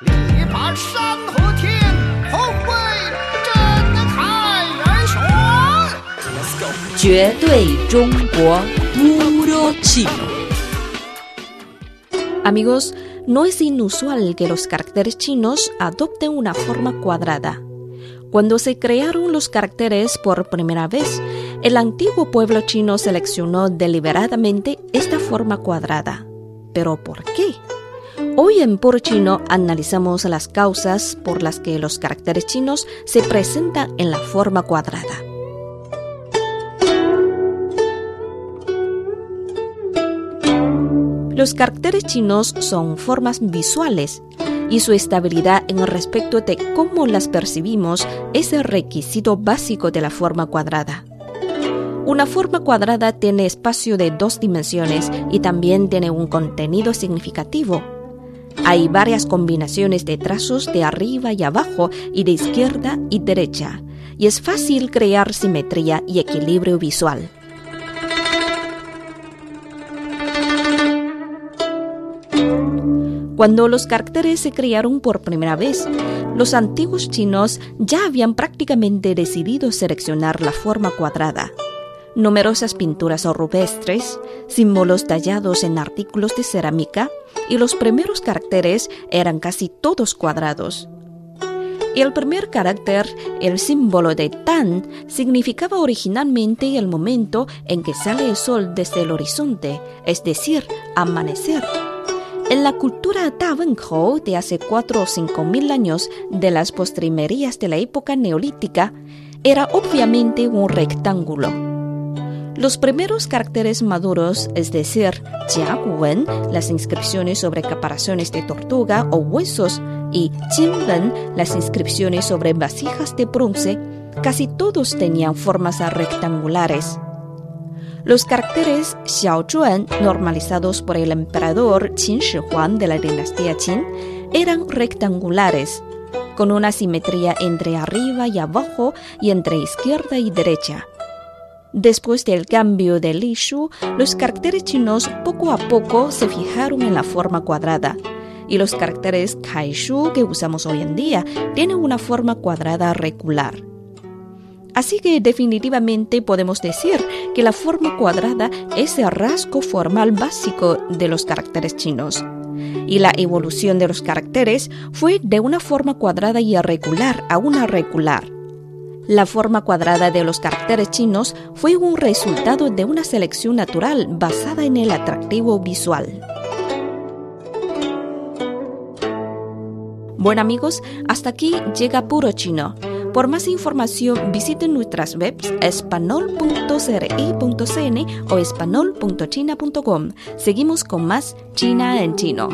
力拔山河天，宏伟震撼人选。绝对中国 puro chino. Amigos, no es inusual que los caracteres chinos adopten una forma cuadrada. Cuando se crearon los caracteres por primera vez, el antiguo pueblo chino seleccionó deliberadamente esta forma cuadrada. ¿Pero por qué? Hoy en Puro Chino analizamos las causas por las que los caracteres chinos se presentan en la forma cuadrada. Los caracteres chinos son formas visuales y su estabilidad en respecto de cómo las percibimos es el requisito básico de la forma cuadrada. Una forma cuadrada tiene espacio de dos dimensiones y también tiene un contenido significativo. Hay varias combinaciones de trazos de arriba y abajo y de izquierda y derecha, y es fácil crear simetría y equilibrio visual. Cuando los caracteres se crearon por primera vez, los antiguos chinos ya habían prácticamente decidido seleccionar la forma cuadrada. Numerosas pinturas rupestres, símbolos tallados en artículos de cerámica y los primeros caracteres eran casi todos cuadrados. El primer carácter, el símbolo de Tan, significaba originalmente el momento en que sale el sol desde el horizonte, es decir, amanecer. En la cultura Tawenhou de hace cuatro o cinco mil años de las postrimerías de la época neolítica, era obviamente un rectángulo. Los primeros caracteres maduros, es decir, Jiaguwen, las inscripciones sobre caparazones de tortuga o huesos, y Jinwen, las inscripciones sobre vasijas de bronce, casi todos tenían formas rectangulares. Los caracteres Xiaozhuan, normalizados por el emperador Qin Shi Huang de la dinastía Qin, eran rectangulares, con una simetría entre arriba y abajo y entre izquierda y derecha. Después del cambio de Li Shu, los caracteres chinos poco a poco se fijaron en la forma cuadrada. Y los caracteres Kaishu que usamos hoy en día tienen una forma cuadrada regular. Así que definitivamente podemos decir que la forma cuadrada es el rasgo formal básico de los caracteres chinos. Y la evolución de los caracteres fue de una forma cuadrada y irregular a una regular. La forma cuadrada de los caracteres chinos fue un resultado de una selección natural basada en el atractivo visual. Bueno amigos, hasta aquí llega Puro Chino. Por más información visiten nuestras webs espanol.cri.cn o espanol.china.com. Seguimos con más China en chino.